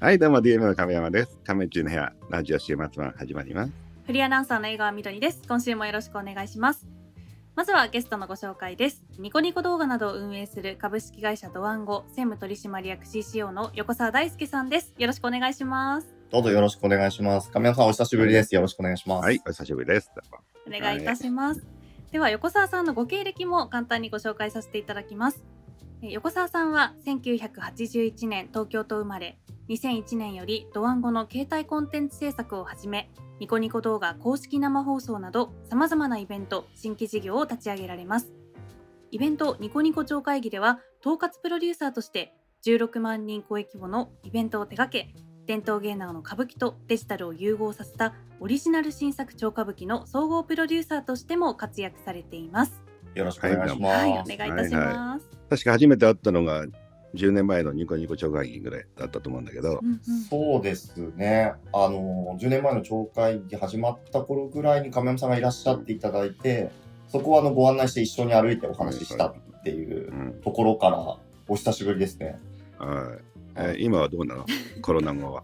はい、どうも DM の亀山です。亀中の部屋、ラジオ週末版始まります。フリーアナウンサーの江川みどりです。今週もよろしくお願いします。まずはゲストのご紹介です。ニコニコ動画などを運営する株式会社ドワンゴ専務取締役 CCO の横澤大輔さんです。よろしくお願いします。どうぞよろしくお願いします。亀山さんお久しぶりです。よろしくお願いします。はい、お久しぶりです。お願いいたします。では横澤さんのご経歴も簡単にご紹介させていただきます。えー横澤さんは1981年東京と生まれ、2001年よりドワンゴの携帯コンテンツ制作をはじめ、ニコニコ動画公式生放送など様々なイベント、新規事業を立ち上げられます。イベントニコニコ超会議では、統括プロデューサーとして16万人超え規模のイベントを手掛け、伝統芸能の歌舞伎とデジタルを融合させたオリジナル新作超歌舞伎の総合プロデューサーとしても活躍されています。よろしくお願いします。はい、お願いいたします。確か初めて会ったのが10年前のニコニコ超会議ぐらいだったと思うんだけどう、んうんそうですね。あの、10年前の町会議始まった頃ぐらいに亀山さんがいらっしゃっていただいて、そこはあのご案内して一緒に歩いてお話ししたっていううんところからお久しぶりですね。はいえー今はどうなの？コロナ後は。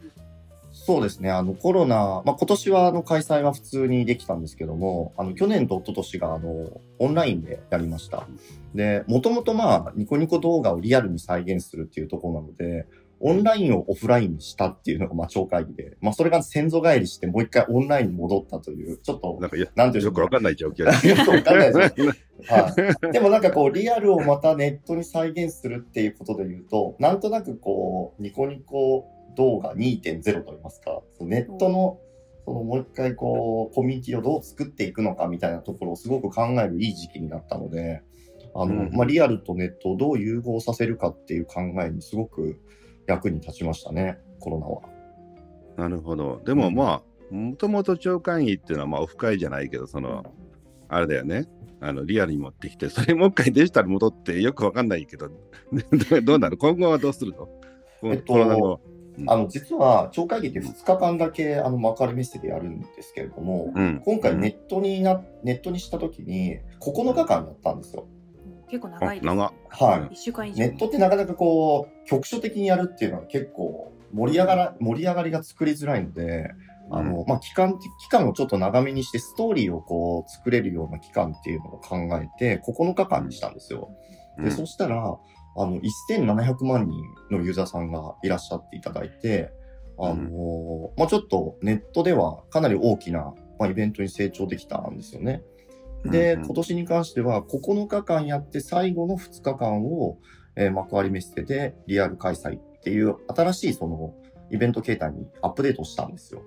そうですね。あのコロナ、まあ、今年はあの開催は普通にできたんですけども、あの去年と一昨年があのオンラインでやりました。で、もともとまあニコニコ動画をリアルに再現するっていうところなので、オンラインをオフラインにしたっていうのがまあ超会議で、まあそれが先祖返りしてもう一回オンラインに戻ったという、ちょっとなんかよなんていうんでしょうよくわかんない状況 よくわかんないですねはい。でもなんかこう、リアルをまたネットに再現するっていうことで言うと、なんとなくこう、ニコニコ動画2.0と言いますか、ネットの、そのもう一回こう、コミュニティをどう作っていくのかみたいなところをすごく考えるいい時期になったので、あの、うんまあ、リアルとネットをどう融合させるかっていう考えにすごく役に立ちましたね、コロナは。なるほど。でもまあ、もともと超会議っていうのはまあオフ会じゃないけど、その、あれだよね。あのリアルに持ってきて、それもう一回デジタル戻ってよくわかんないけど、ど どうなる今後はどうするの？えっとコロナ後。あの、実は、超会議って2日間だけ、あの、幕張メッセでやるんですけれども、うん今回ネットにな、ネットにした時に、9日間やったんですよ。結構長いです、ね。は一週間以い。上。ネットってなかなかこう、局所的にやるっていうのは結構盛り上がら、盛り上がりが作りづらいので、あの、まあ、期間、期間をちょっと長めにして、ストーリーをこう、作れるような期間っていうのを考えて、9日間にしたんですよ。で、うんそしたら、あの、1700万人のユーザーさんがいらっしゃっていただいて、あのまあ、ちょっとネットではかなり大きな、まあ、イベントに成長できたんですよね。で、うんうん今年に関しては9日間やって最後の2日間を、えー幕張メッセでリアル開催っていう新しいそのイベント形態にアップデートしたんですよ。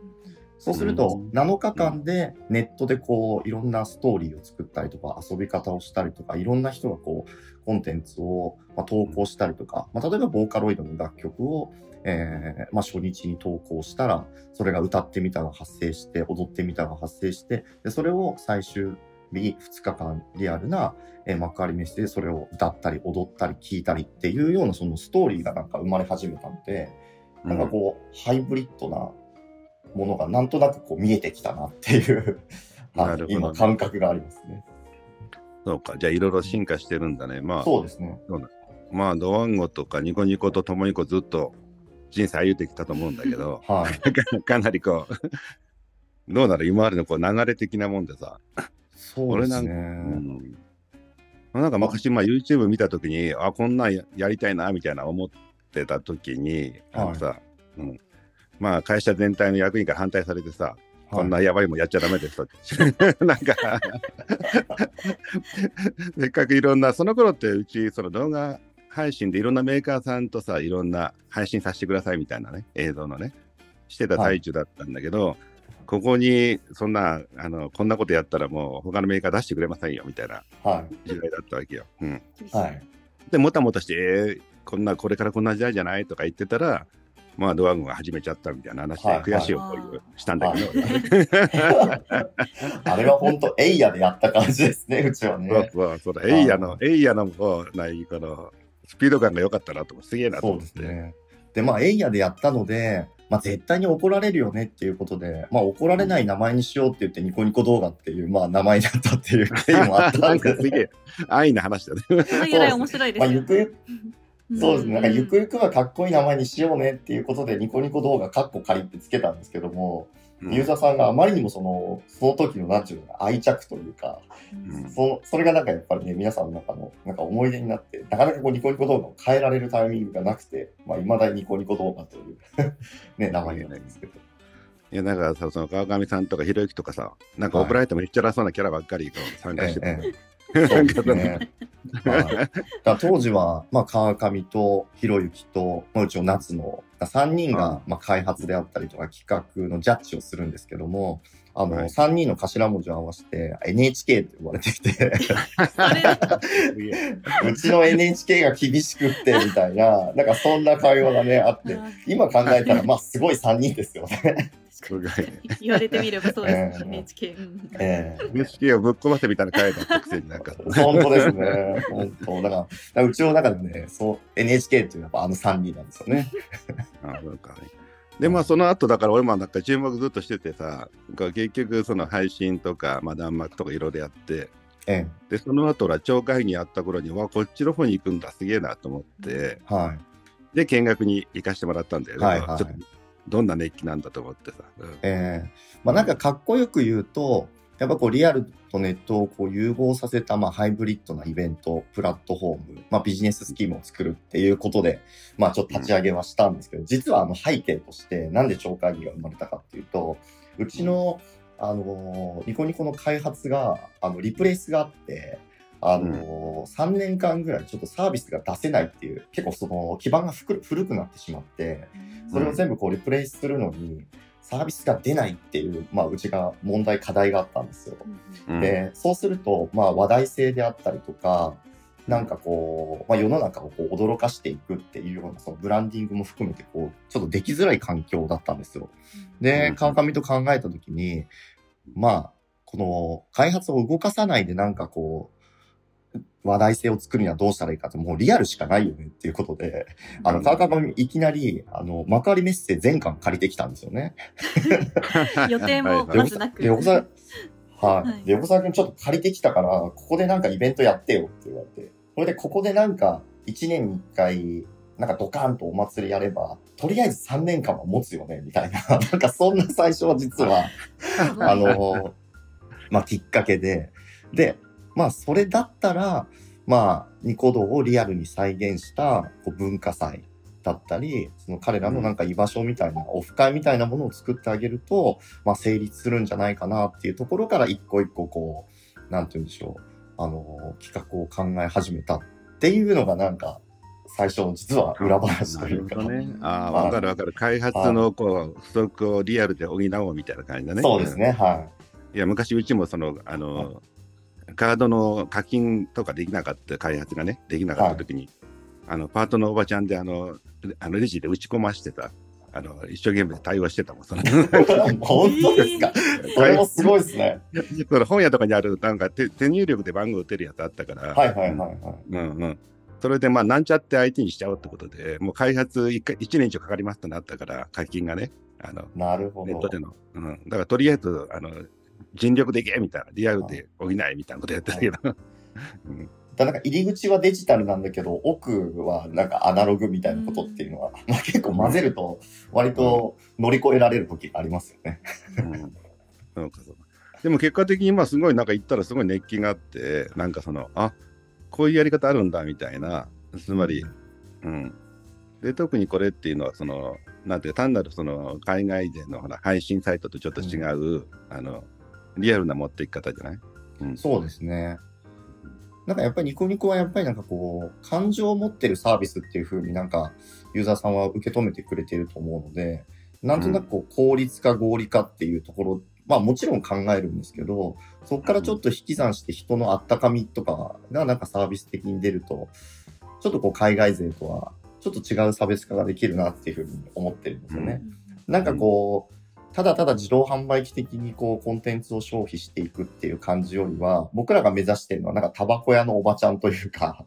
そうするとうん、7日間でネットでこう、いろんなストーリーを作ったりとか、遊び方をしたりとか、いろんな人がこう、コンテンツを、まあ、投稿したりとか、まあ、例えばボーカロイドの楽曲を、えーまあ、初日に投稿したら、それが歌ってみたが発生して、踊ってみたが発生して、でそれを最終日2日間リアルな、えー幕張メッセでそれを歌ったり踊ったり聴いたりっていうようなそのストーリーがなんか生まれ始めたので、なんかこう、ハイブリッドなものがなんとなくこう見えてきたなっていう、はいね今感覚がありますね。そうか、じゃあいろいろ進化してるんだね。まあ、そうですね。まあ、ドワンゴとかニコニコとともにこうずっと人生歩いてきたと思うんだけど、はい。か かなりこう、どうなる今までのこう流れ的なもんでさ、そうですね。うん、なんか昔、まあ、YouTube 見たときに、あ、こんなんややりたいな、みたいな思ってたときに、あのさ、うん、まあ、会社全体の役員から反対されてさ、こんなやばいもんやっちゃダメですと。なんか、せっかくいろんな、その頃ってうち、その動画配信でいろんなメーカーさんとさ、いろんな配信させてくださいみたいなね、映像のね、してた最中だったんだけど、ここに、そんな、あの、こんなことやったらもう他のメーカー出してくれませんよ、みたいなはい。時代だったわけよ。うん。はい。で、もたもたして、えーこんな、これからこんな時代じゃないとか言ってたら、まあ、ドワゴンが始めちゃったみたいな話で、はい悔しい思いをしたんだけど、あれは本当エイヤでやった感じですね、うちはそうね。そう、そうだ、エイヤの、エイヤのもう、ない、この、スピード感が良かったなと思って、すげえなとそう思って。ですね。で、まあ、エイヤでやったので、まあ、絶対に怒られるよねっていうことで、まあ、怒られない名前にしようって言って、ニコニコ動画っていう、まあ、名前になったっていう経緯もあった なんんでかすげえ、安易な話だね。その由来面白いでますあ、よね。ゆくゆく、そうですね。なんか、ゆくゆくはかっこいい名前にしようねっていうことで、ニコニコ動画カッコ仮ってつけたんですけども、うん。ユーザーさんがあまりにもその、その時のなんていうのかな愛着というか、うん。その、それがなんかやっぱりね、皆さんの中の、なんか思い出になって、なかなかこうニコニコ動画を変えられるタイミングがなくて、まあ、未だにニコニコ動画という ね、名前なんですけど。いや、だからさ、その川上さんとかひろゆきとかさ、なんかオブライトもへっちゃらそうなキャラばっかりこう参加してて、ええええそうですね。当時は、まあ、川上とひろゆきと、まあ、うちの夏の3人が、まあ、開発であったりとか企画のジャッジをするんですけども、あの、はい。3人の頭文字を合わせて NHK って呼ばれてきて、うちの NHK が厳しくってみたいな、なんかそんな会話がね、あって、今考えたら、まあすごい3人ですよね。すごい。言われてみればそうですね、ええ NHK。うんええ NHK をぶっ壊せみたいな回だったくせになんか。本当ですね。本当。だから、だからうちの中でもね、そう、NHK っていうのはやっぱあの3人なんですよね。あそうかねでまあその後だから俺もなんか注目ずっとしててさ結局その配信とか、まあ、弾幕とかいろいろやってえでその後ら超会議やった頃にわこっちの方に行くんだすげえなと思ってえはい。で見学に行かしてもらったんだよね、はいはいちょっとどんな熱気なんだと思ってさ、うん。ええ。まあなんかかっこよく言うと、やっぱこうリアルとネットをこう融合させたまあハイブリッドなイベント、プラットフォーム、まあビジネススキームを作るっていうことで、まあちょっと立ち上げはしたんですけど、実はあの背景としてなんで超会議が生まれたかっていうと、うちのあのニコニコの開発があのリプレイスがあって、あの3年間ぐらいちょっとサービスが出せないっていう、結構その基盤が古古くなってしまって、それを全部こうリプレイスするのに、サービスが出ないっていう、まあ、うちが問題、課題があったんですよ。うんで、そうすると、まあ、話題性であったりとか、なんかこう、まあ、世の中をこう驚かしていくっていうような、そのブランディングも含めて、こう、ちょっとできづらい環境だったんですよ。でうん、川上と考えたときに、まあ、この開発を動かさないでなんかこう、話題性を作るにはどうしたらいいかって、もうリアルしかないよねっていうことで、あの、川上いきなり、あの、幕張メッセ全巻借りてきたんですよね。予定もまずなくで、横澤、はい。はいで、横澤くんちょっと借りてきたから、ここでなんかイベントやってよって言われて、それでここでなんか1年に1回、なんかドカーンとお祭りやれば、とりあえず3年間は持つよね、みたいな。なんかそんな最初は実は、あの、まあ、きっかけで、で、まあ、それだったら、まあ、ニコ動をリアルに再現したこう文化祭だったり、その彼らのなんか居場所みたいな、オフ会みたいなものを作ってあげると、まあ、成立するんじゃないかなっていうところから、一個一個こう、なんて言うんでしょう、あの、企画を考え始めたっていうのがなんか、最初の実は裏話というか、ね。ああ、はいわかるわかる。開発のこう不足をリアルで補おうみたいな感じだね。そうですね、はい。いや、昔うちもその、あの、カードの課金とかできなかった開発がね、できなかった時に、あの、パートのおばちゃんで、あの、あのレジで打ち込ましてた、あの、一生懸命対応してたもん。その 本当ですか？それもすごいですね。その本屋とかにある、なんか手手入力で番号打てるやつあったから、はいはいはいはい。うんうん。それで、まあ、なんちゃって相手にしちゃおうってことで、もう開発 1, 回1年以上かかりますとなったから、課金がね、あの、なるほどネット。での。うん。だから、とりあえず、あの、尽力でいけみたいな、リアルで補えみたいなことやってるけど。うんだなんか入り口はデジタルなんだけど、奥はなんかアナログみたいなことっていうのは、まあ結構混ぜると割と乗り越えられる時がありますよね。うん。でも結果的にまあすごいなんか行ったらすごい熱気があって、なんかその、あこういうやり方あるんだみたいな、つまり、うん。で、特にこれっていうのは、その、なんていうか単なるその海外でのほら配信サイトとちょっと違う、あの、リアルな持っていき方じゃない？うん。そうですね。なんかやっぱりニコニコはやっぱりなんかこう、感情を持ってるサービスっていう風になんかユーザーさんは受け止めてくれていると思うので、なんとなくこう効率化合理化っていうところ、まあもちろん考えるんですけど、そこからちょっと引き算して人のあったかみとかがなんかサービス的に出ると、ちょっとこう海外勢とはちょっと違う差別化ができるなっていう風に思ってるんですよね。なんかこう、ただただ自動販売機的にこうコンテンツを消費していくっていう感じよりは、僕らが目指してるのはなんかタバコ屋のおばちゃんというか、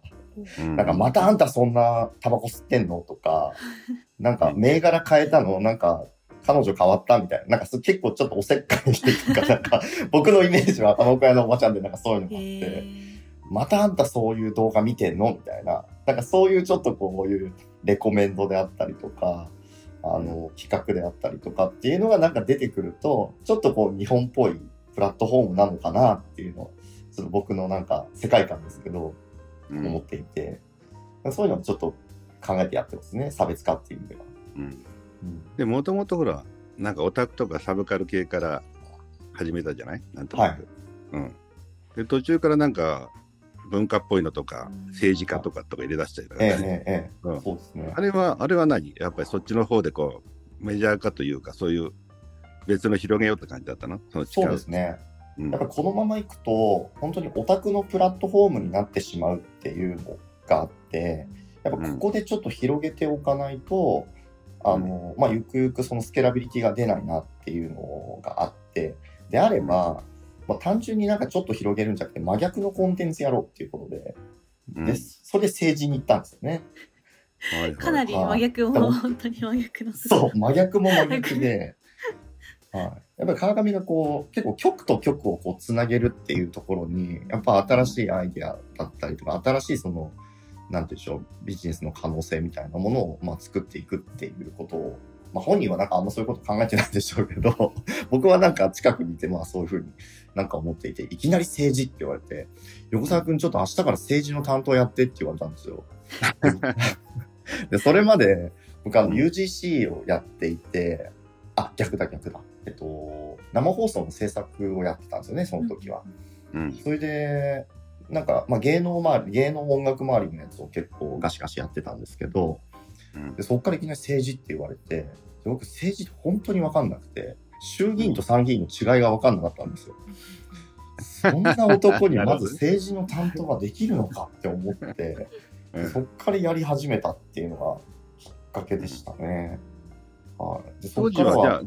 うんなんかまたあんたそんなタバコ吸ってんのとか、なんか銘柄変えたのなんか彼女変わったみたいな。なんかそ結構ちょっとおせっかいというか、なんか僕のイメージはタバコ屋のおばちゃんでなんかそういうのがあって、またあんたそういう動画見てんのみたいな。なんかそういうちょっとこういうレコメンドであったりとか、あの、企画であったりとかっていうのがなんか出てくると、ちょっとこう日本っぽいプラットフォームなのかなっていうのを、その僕のなんか世界観ですけど、うん。思っていて、そういうのをちょっと考えてやってますね。差別化っていう意味では。うん。うん。でもともとほらなんかオタクとかサブカル系から始めたじゃない？なんとなく、はい。うん、で途中からなんか文化っぽいのとか政治家とかとか入れ出したりとか。ええね、ええええ。うん。そうですね。あ。れはあれは何やっぱりそっちの方でこうメジャー化というかそういう別の広げようって感じだったの？そのそうですね。うん。やっぱこのままいくと、本当にオタクのプラットフォームになってしまうっていうのがあって、やっぱここでちょっと広げておかないと、あの、まあ、ゆくゆくそのスケラビリティが出ないなっていうのがあって、であれば、まあ、単純になんかちょっと広げるんじゃなくて真逆のコンテンツやろうっていうことで、うん。で、それで政治に行ったんですよね。はいはい。かなり真逆はいも本当に真逆のそう、真逆も真逆で、はい。やっぱり川上がこう、結構局と局をこうつなげるっていうところに、やっぱ新しいアイデアだったりとか、新しいその、なんていうんでしょう、ビジネスの可能性みたいなものを、まあ、作っていくっていうことを、まあ、本人はなんかあんまそういうこと考えてないんでしょうけど、僕はなんか近くにいて、まあそういうふうになんか思っていて、いきなり政治って言われて、横澤くんちょっと明日から政治の担当やってって言われたんですよ。で、それまで、僕あの UGC をやっていて、あ、逆だ逆だ。えっと、生放送の制作をやってたんですよね、その時は。うんそれで、なんか、まあ、芸能周り、芸能音楽周りのやつを結構ガシガシやってたんですけど、うんでそこからいきなり政治って言われて、で僕政治本当にわかんなくて、衆議院と参議院の違いがわかんなかったんですよ。そんな男に まず政治の担当ができるのかって思って、うんそっからやり始めたっていうのがきっかけでしたね。はい。でそ当時はじゃあ、は、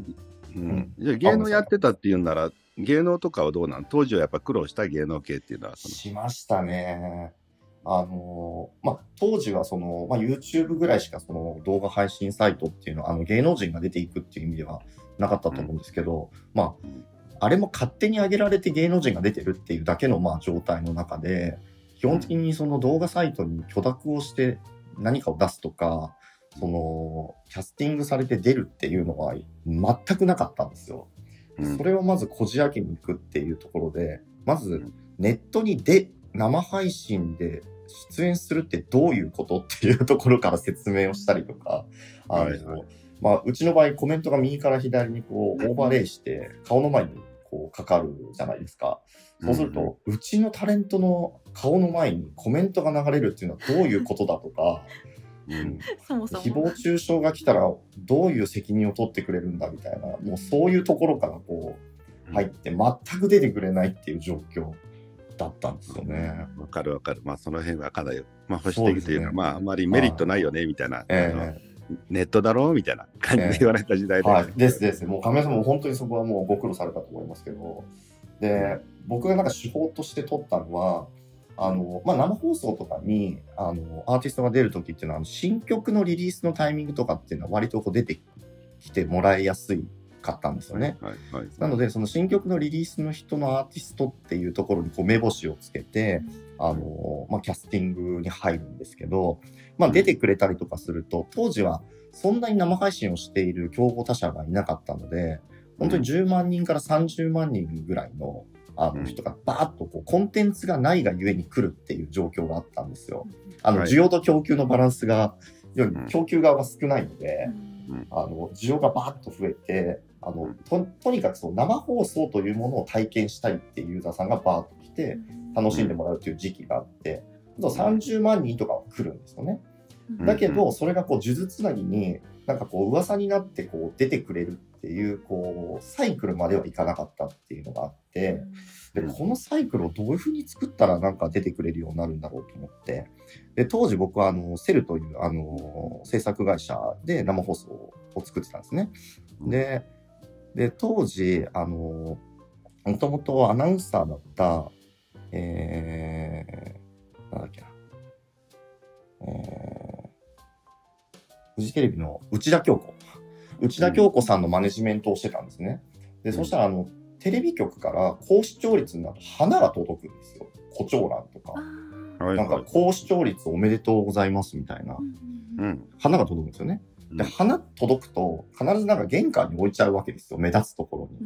うん、じゃあ芸能やってたっていうなら芸能とかはどうなの当時はやっぱ苦労した芸能系っていうのはしましたね。あのまあ、当時はその、まあ、YouTube ぐらいしかその動画配信サイトっていうのは、あの芸能人が出ていくっていう意味ではなかったと思うんですけど、まあ、あれも勝手に上げられて芸能人が出てるっていうだけのまあ状態の中で、基本的にその動画サイトに許諾をして何かを出すとか、その、キャスティングされて出るっていうのは全くなかったんですよ。うん。それをまずこじ開けに行くっていうところで、まずネットにで、生配信で出演するってどういうことっていうところから説明をしたりとか、あの、はいはいまあ、うちの場合コメントが右から左にこうオーバーレイして顔の前にこうかかるじゃないですか。そうすると、うちのタレントの顔の前にコメントが流れるっていうのはどういうことだとか、うん。そもそも。誹謗中傷が来たらどういう責任を取ってくれるんだみたいな、もうそういうところからこう入って全く出てくれないっていう状況だったんですよね。わかるわかる。まあその辺はかなり、まあ保守的というか、ね。まああまりメリットないよねみたいな、えネットだろ？うみたいな感じで言われた時代で、えはい。ですです。もう亀井さんも本当にそこはもうご苦労されたと思いますけど、で、僕がなんか手法として取ったのは、あの、まあ、生放送とかに、あの、アーティストが出るときっていうのは、新曲のリリースのタイミングとかっていうのは割とこう出てきてもらいやすいかったんですよね。はいはい。なので、その新曲のリリースの人のアーティストっていうところにこう目星をつけて、あの、まあ、キャスティングに入るんですけど、まあ、出てくれたりとかすると、当時はそんなに生配信をしている競合他社がいなかったので、本当に10万人から30万人ぐらいのあうん。の人がバーッとこうコンテンツがないがゆえに来るっていう状況があったんですよ。あの、はい。需要と供給のバランスが、供給側が少ないので、うん。あの、需要がバーッと増えて、あのとにかくその生放送というものを体験したいっていうユーザーさんがバーッと来て、楽しんでもらうっていう時期があって、あと30万人とかは来るんですよね。うん。だけど、それがこう、数珠つなぎに、なんかこう、噂になってこう、出てくれるっていう、こう、サイクルまではいかなかったっていうのがあって、で、うん。このサイクルをどういうふうに作ったらなんか出てくれるようになるんだろうと思って、で、当時僕はあの、セルというあの、制作会社で生放送を作ってたんですね。で、で、当時、あの、もともとアナウンサーだった、えー、なんだっけな、えー、フジテレビの内田京子。内田京子さんのマネジメントをしてたんですね。で、そしたら、あの、テレビ局から高視聴率になると花が届くんですよ。胡蝶蘭とか、はいなんか高視聴率おめでとうございますみたいな、うん。花が届くんですよね。で、うん花届くと、必ずなんか玄関に置いちゃうわけですよ。目立つところに。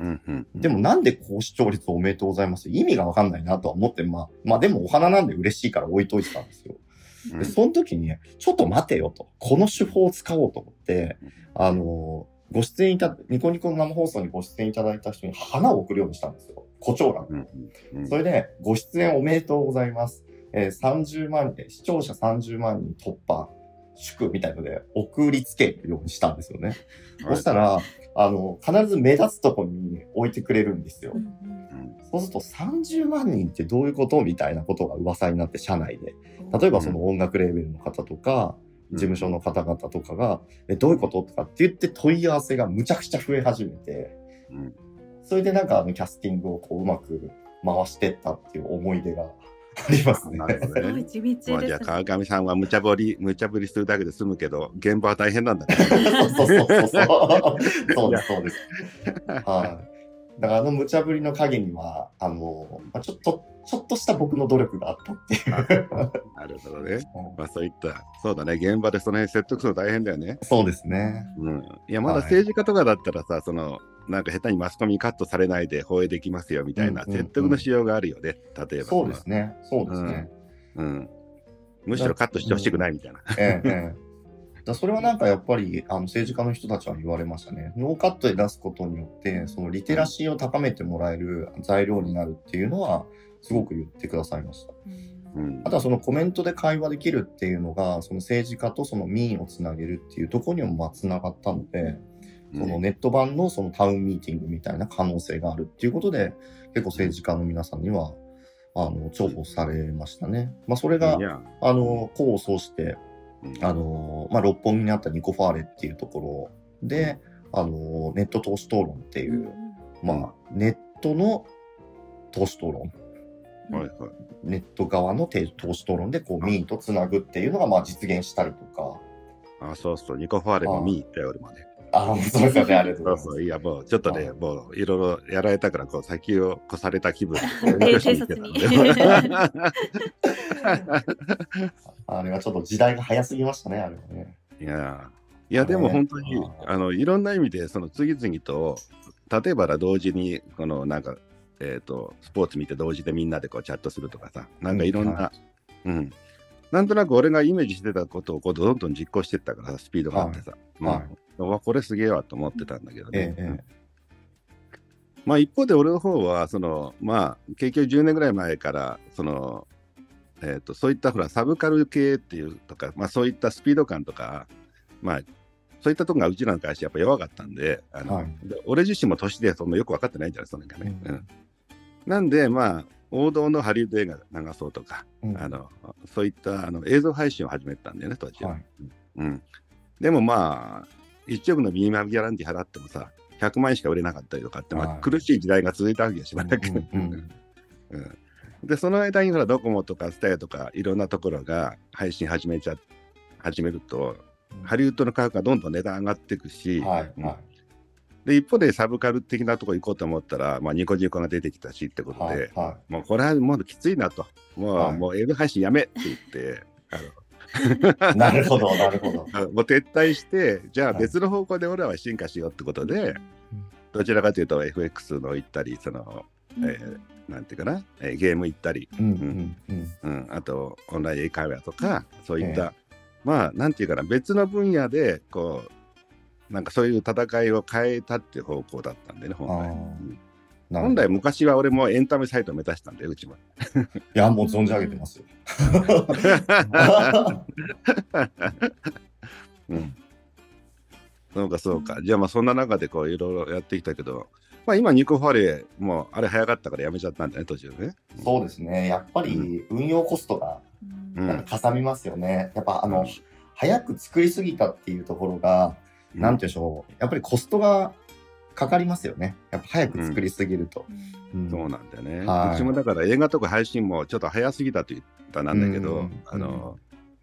うんうん。でもなんで高視聴率おめでとうございます？意味がわかんないなとは思って、まあ、まあでもお花なんで嬉しいから置いといてたんですよ。うんで、その時に、ちょっと待てよと。この手法を使おうと思って、あの、ご出演いた、ニコニコの生放送にご出演いただいた人に花を送るようにしたんですよ。胡蝶蘭。うんうんそれで、ご出演おめでとうございます。えー30万人、視聴者30万人突破、祝みたいので送りつけるようにしたんですよね。そしたら、あの、必ず目立つとこに置いてくれるんですよ。そうすると30万人ってどういうことみたいなことが噂になって、社内で。例えばその音楽レーベルの方とか、事務所の方々とかが、え、どういうこととかって言って問い合わせがむちゃくちゃ増え始めて、うんそれでなんかあのキャスティングをこううまく回してったっていう思い出がありますね。ね。すごい地道まあ、じゃあ川上さんは無茶ぶり 無茶ぶりするだけで済むけど現場は大変なんだね。そうそうそうそう。そうです、そうです。はい。だからあの無茶ぶりの陰には、あの、まあ、ちょっと、ちょっとした僕の努力があったっていう。なるほどね。まあそういったそうだね現場でその辺説得するの大変だよね。そうですね。うん、いやまだ政治家とかだったらさ、そのなんか下手にマスコミにカットされないで放映できますよみたいなうんうんうん説得のしようがあるよね、例えば。そうですね。そうですね。うん。むしろカットしてほしくないみたいな。ええ、ええ。だそれはなんかやっぱりあの政治家の人たちは言われましたね。ノーカットで出すことによって、そのリテラシーを高めてもらえる材料になるっていうのは、すごく言ってくださいました。うんあとはそのコメントで会話できるっていうのが、その政治家とその民意をつなげるっていうところにもまあつながったので、そのネット版のそのタウンミーティングみたいな可能性があるっていうことで、結構政治家の皆さんには、あの、重宝されましたね。まあそれがあの、功を奏して、うん。あの、まあ六本木にあったニコファーレっていうところで、あの、ネット投資討論っていう、まあ、ネットの投資討論、はいはい。ネット側の投資討論でこう民意とつなぐっていうのがまあ実現したりとか、あ、そうそう、ニコファーレも見に行ったよ、俺もね。ああ、そうですよね、ありがとうございます。そうそう、いや、もうちょっとね、はい。もういろいろやられたから、こう先を越された気分 あれはちょっと時代が早すぎましたね、あれはね。いや、いや、でも本当に、あの、いろんな意味で、その次々と、例えばら同時に、このなんか、えっ、と、スポーツ見て同時でみんなでこうチャットするとかさ、なんかいろんな、うん。なんとなく俺がイメージしてたことをこうどんどん実行してったからさ、スピードがあってさ、はい。うんうわこれすげえわと思ってたんだけどね。えええまあ一方で俺の方は、その、まあ、結局10年ぐらい前から、その、えっ、と、そういったほら、サブカル系っていうとか、まあそういったスピード感とか、まあ、そういったとこがうちらの会社やっぱ弱かったんで、あのはい。で俺自身も年でそんなよく分かってないんじゃないその辺がね。うん。うん。なんで、まあ、王道のハリウッド映画流そうとか、うん。あのそういったあの映像配信を始めたんだよね、当時は。はい。うん、でもまあ、1億のミニマムギャランティー払ってもさ、100万円しか売れなかったりとかって、まあはい。苦しい時代が続いたわけよ、しばらく。で、その間にほら、ドコモとかスタヤとかいろんなところが配信始めちゃ始めると、ハリウッドの価格がどんどん値段上がっていくし、で一方でサブカル的なところ行こうと思ったら、まあ、ニコニコが出てきたしってこい、とで、はい、はもうこれはもうきついなと、もう,、はい。もう映像配信やめって言って、あい。なるほど、なるほど。のもう撤退して、じゃあはい。別の方向で俺らは進化しようってことで、どちらかというと FX の行ったり、その、えーなんていうかな、えーゲーム行ったり、うん、うん、うん。うん、あとオンライン英会話とか、そういった、えまあ、なんていうかな、別の分野で、こう、なんかそういう戦いを変えたっていう方向だったんでね、本来。本来、昔は俺もエンタメサイトを目指したんで、うちも。いや、もう存じ上げてますよ。うん。そうか、そうか。じゃあ、まあ、そんな中で、こう、いろいろやってきたけど、まあ、今、ニコファレー、もう、あれ早かったからやめちゃったんだね、途中でね。そうですね。やっぱり運用コストがうんなんかかさみますよね。やっぱあのうん、早く作りすぎたっていうところが、なんていうんでしょう。やっぱりコストがかかりますよね。やっぱ早く作りすぎると。うんそうなんだよね。はいうちもだから映画とか配信もちょっと早すぎたと言ったなんだけど、うんあの、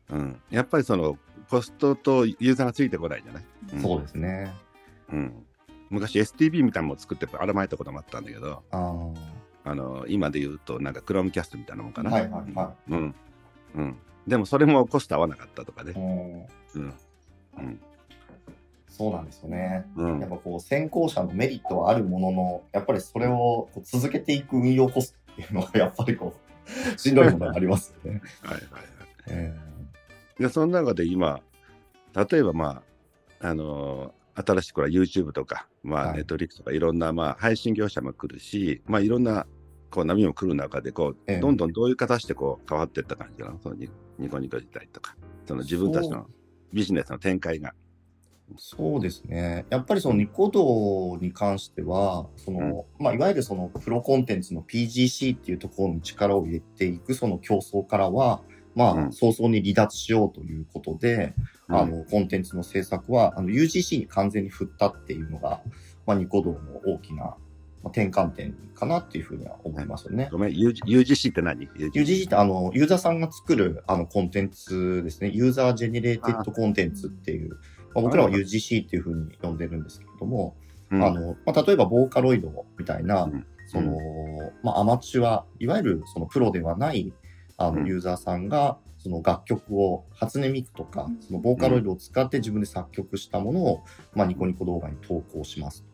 うん、やっぱりそのコストとユーザーがついてこないじゃない？うんそうですね。うん、昔 STB みたいなのも作ってばらまいたこともあったんだけど、ああの今で言うとなんかクロームキャストみたいなもんかな。はいはいはうん。うん。でもそれもコスト合わなかったとかい。ね。うんうん。うん。そうなんですよね。うんやっぱこう先行者のメリットはあるものの、やっぱりそれを続けていく運用コストっていうのは やっぱりこう、しんどいものがありますよね。はいはいはい。えで、その中で今、例えばまあ、あのー新しいこれは YouTube とか、まあ、はい Netflix とかいろんなまあ配信業者も来るし、まあいろんなこう波も来る中で、こう、ええどんどんどういう形でこう変わっていった感じな？のそのニニコニコ時代とか、その自分たちそのビジネスの展開が。そうですね。やっぱりそのニコ動に関しては、その、まあ、いわゆるそのプロコンテンツの PGC っていうところに力を入れていくその競争からは、まあ、うん早々に離脱しようということで、あの、コンテンツの制作は、あの、UGC に完全に振ったっていうのが、まあ、ニコ動の大きな、まあ、転換点かなっていうふうには思いますよね。ごめん、UG UGC って何？UGC ってあの、ユーザーさんが作るあのコンテンツですね。 user generated contents っていう、まあ、僕らは UGC っていうふうに呼んでるんですけれども、うん。あの、まあ、例えばボーカロイドみたいな、うん。その、まあ、アマチュア、いわゆるそのプロではない、あの、うん。ユーザーさんが、その楽曲を初音ミクとか、そのボーカロイドを使って自分で作曲したものを、まあ、ニコニコ動画に投稿します。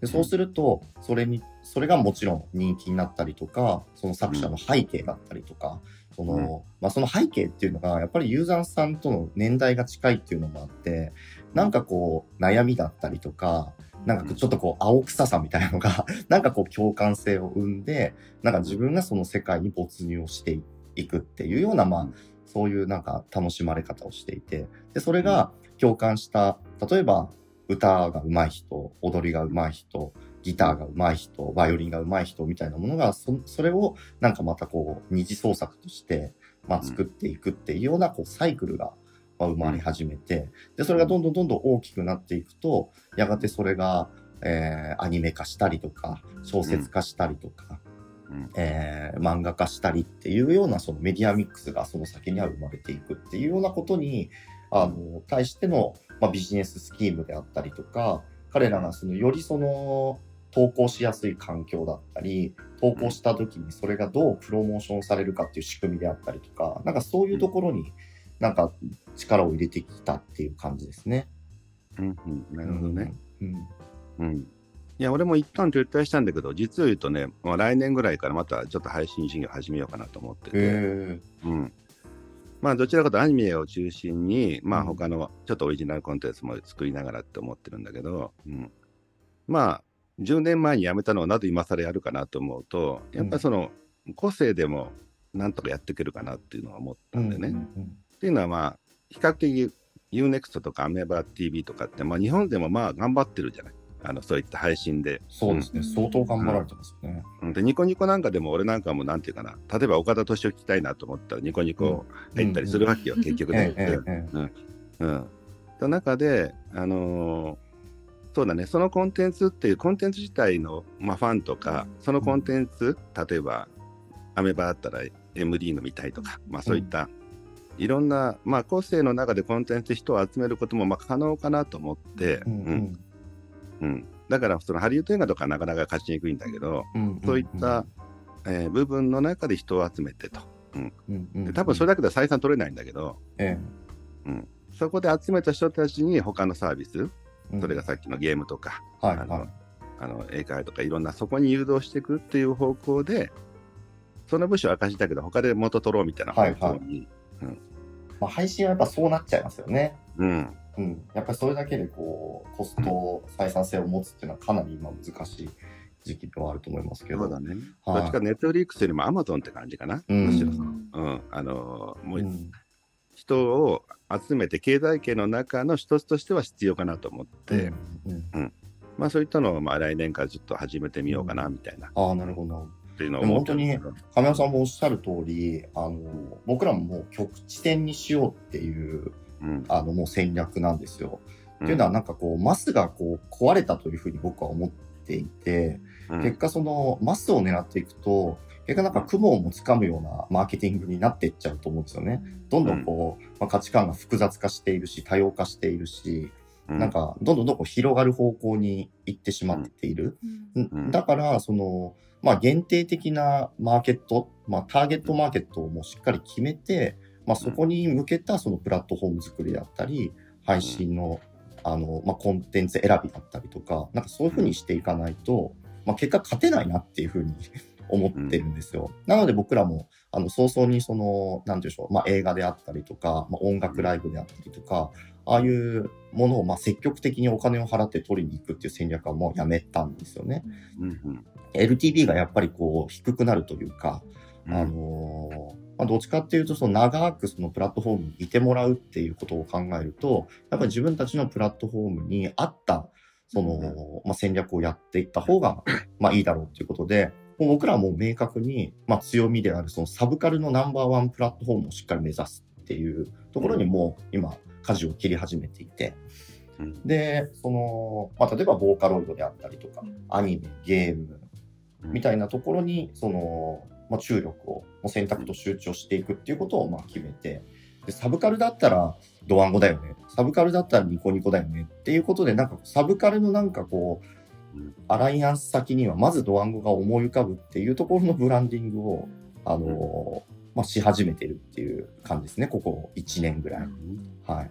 でそうすると、それに、それがもちろん人気になったりとか、その作者の背景だったりとか、その、うん。まあ、その背景っていうのが、やっぱりユーザーさんとの年代が近いっていうのもあって、なんかこう、悩みだったりとか、なんかちょっとこう、青臭さみたいなのが、なんかこう、共感性を生んで、なんか自分がその世界に没入をしていくっていうような、まあ、そういうなんか楽しまれ方をしていて、で、それが共感した、例えば、歌が上手い人、踊りが上手い人、ギターが上手い人、バイオリンが上手い人みたいなものが、そそれをなんかまたこう、二次創作として、まあ、作っていくっていうようなこうサイクルがまあ生まれ始めて、で、それがどんどんどんどん大きくなっていくと、やがてそれが、えーアニメ化したりとか、小説化したりとか、うん。えー漫画化したりっていうようなそのメディアミックスがその先には生まれていくっていうようなことに、あの、対しての、まあ、ビジネススキームであったりとか、彼らがそのよりその投稿しやすい環境だったり、投稿した時にそれがどうプロモーションされるかっていう仕組みであったりとか、なんかそういうところになんか力を入れてきたっていう感じですね。うんうん、なるほどね。うん。うん。いや、俺も一旦撤退したんだけど、実を言うとね、もう来年ぐらいからまたちょっと配信事業始めようかなと思ってて、へうん。まあ、どちらかというとアニメを中心に、まあ、うん他のちょっとオリジナルコンテンツも作りながらって思ってるんだけど、うん。まあ、10年前に辞めたのをなぜ今更やるかなと思うと、やっぱりその、個性でもなんとかやっていけるかなっていうのは思ったんでね。うんうんっていうのはまあ、比較的 UNEXT とかアメーバ TV とかって、まあ、日本でもまあ頑張ってるじゃない。あのそういった配信で。そうですね、相当頑張られてますよね。うんで、ニコニコなんかでも俺なんかもなんていうかな、例えば岡田敏夫聞きたいなと思ったらニコニコ入ったりするわけよ、うん結局ね。ええええええうん。その中で、あのーそうだね、そのコンテンツっていうコンテンツ自体の、まあ、ファンとか、そのコンテンツ、例えば、アメバだったら MD の見たいとか、まあそういった、いろんな、まあ個性の中でコンテンツ人を集めることもまあ可能かなと思って、うんうん。うん。だからそのハリウッド映画とかはなかなか勝ちにくいんだけど、うんそういった、えー部分の中で人を集めてと。うん。うんで多分それだけでは採算取れないんだけど、えそこで集めた人たちに他のサービス、えそれがさっきのゲームとか、あのはいはい。あの英会話とかいろんなそこに誘導していくっていう方向で、その部署は赤字だけど他で元取ろうみたいな方向に、まあ、配信はやっぱそうなっちゃいますよね。うん、うん、やっぱりそれだけでこうコスト採算性を持つっていうのはかなり今難しい時期ではあると思いますけど。そうだね。はい。どっちかネットフリックスよりもアマゾンって感じかな。うん。むしろそのうん、あのもううん。人を集めて経済圏の中の一つとしては必要かなと思って、うん。まあそういったのをまあ来年からちょっと始めてみようかなみたいな、ああ、なるほど。っていうのを思ってるんですけど。亀山さんもおっしゃる通り、あの、僕らももう局地点にしようっていう、うん。あの、もう戦略なんですよ。うん。っていうのはなんかこう、マスがこう、壊れたというふうに僕は思っていて、うん。結果その、マスを狙っていくと、結果なんか雲をもつかむようなマーケティングになっていっちゃうと思うんですよね。どんどんこう、まあ、価値観が複雑化しているし、多様化しているし、うん。なんか、どんどんどんどん広がる方向に行ってしまっている。だから、その、まあ、限定的なマーケット、まあ、ターゲットマーケットをもうしっかり決めて、まあ、そこに向けたそのプラットフォーム作りだったり、配信の、あの、まあ、コンテンツ選びだったりとか、なんかそういうふうにしていかないと、まあ、結果勝てないなっていうふうに 思ってるんですよ。なので僕らも、あの、早々にその、なんていうんでしょう、まあ、映画であったりとか、まあ、音楽ライブであったりとか、ああいうものをまあ積極的にお金を払って取りに行くっていう戦略はもうやめたんですよね。うんうん。LTV がやっぱりこう低くなるというか、うんあのーまあ、どっちかっていうとその長くそのプラットフォームにいてもらうっていうことを考えると、やっぱり自分たちのプラットフォームに合ったその、まあ、戦略をやっていった方が まあいいだろうということで、もう僕らはもう明確に、まあ、強みであるそのサブカルのナンバーワンプラットフォームをしっかり目指すっていうところにもう今、舵を切り始めていて、うん。で、その、まあ、例えばボーカロイドであったりとか、アニメ、ゲーム、みたいなところに、その、まあ、注力を、選択と集中をしていくっていうことを、まあ、決めて、で、サブカルだったら、ドワンゴだよね。サブカルだったらニコニコだよね。っていうことで、なんか、サブカルのなんかこううん、アライアンス先には、まずドワンゴが思い浮かぶっていうところのブランディングを、あのまあ、し始めてるっていう感じですね。ここ1年ぐらい。はい。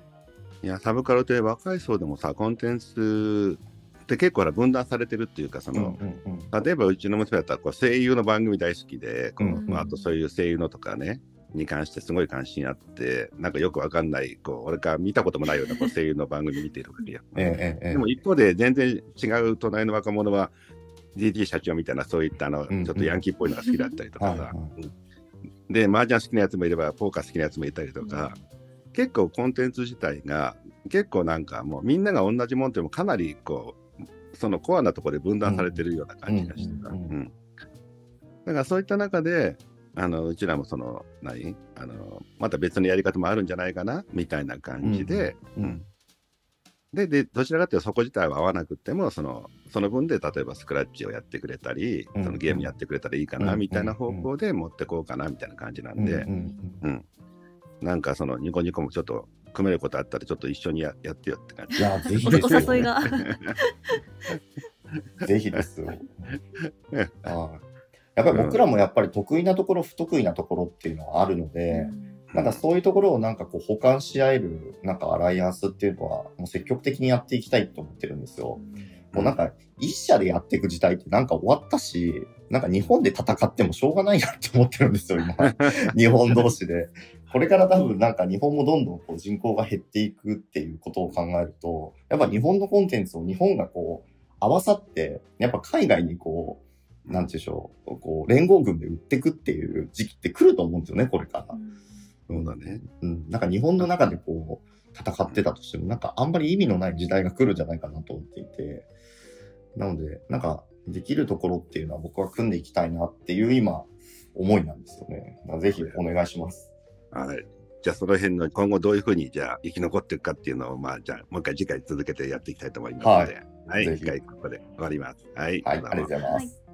いや、サブカルって若い層でもさ、コンテンツって結構分断されてるっていうか、その、うんうん例えばうちの娘だったらこう声優の番組大好きで、こううんまあ、あとそういう声優のとかね、に関してすごい関心あって、なんかよくわかんない、こう俺から見たこともないようなこう声優の番組見てるわけよ。ええでも一方で全然違う隣の若者は DT 社長みたいなそういったあのうんうんちょっとヤンキーっぽいのが好きだったりとかさはいは。うんで、麻雀好きなやつもいれば、ポーカー好きなやつもいたりとか、結構コンテンツ自体が結構なんかもうみんなが同じもんでもかなりこう、そのコアなところで分断されてるような感じがしてた。うんうんうんうん。だからそういった中で、あのうちらもその何？あのまた別のやり方もあるんじゃないかな？みたいな感じで、うんうんででどちらかというとそこ自体は合わなくてもそのその分で例えばスクラッチをやってくれたり、うん。そのゲームやってくれたらいいかな、うん。みたいな方向で持ってこうかなみたいな感じなんで、うん。うん。なんかそのニコニコもちょっと組めることあったらちょっと一緒にややってよって感じ。いや、ぜひおですよ。お誘いが。ぜひですよ。ああ。やっぱり僕らもやっぱり得意なところ、不得意なところっていうのはあるので、なんかそういうところをなんかこう補完し合えるなんかアライアンスっていうのはもう積極的にやっていきたいと思ってるんですよ。もうなんか一社でやっていく時代ってなんか終わったし、なんか日本で戦ってもしょうがないなって思ってるんですよ、今。日本同士で。これから多分なんか日本もどんどんこう人口が減っていくっていうことを考えると、やっぱ日本のコンテンツを日本がこう合わさって、やっぱ海外にこう、なんていうんでしょう、こう連合軍で売っていくっていう時期って来ると思うんですよね、これから。そうだね。うん、なんか日本の中でこう、戦ってたとしても、なんかあんまり意味のない時代が来るんじゃないかなと思っていて、なので、なんかできるところっていうのは僕は組んでいきたいなっていう今、思いなんですよね。ぜひお願いします。はい。じゃあその辺の今後どういうふうにじゃあ生き残っていくかっていうのをまあじゃあもう一回次回続けてやっていきたいと思いますので、はい、ぜひ一回ここで終わります。はい。はい、ありがとうございます。はい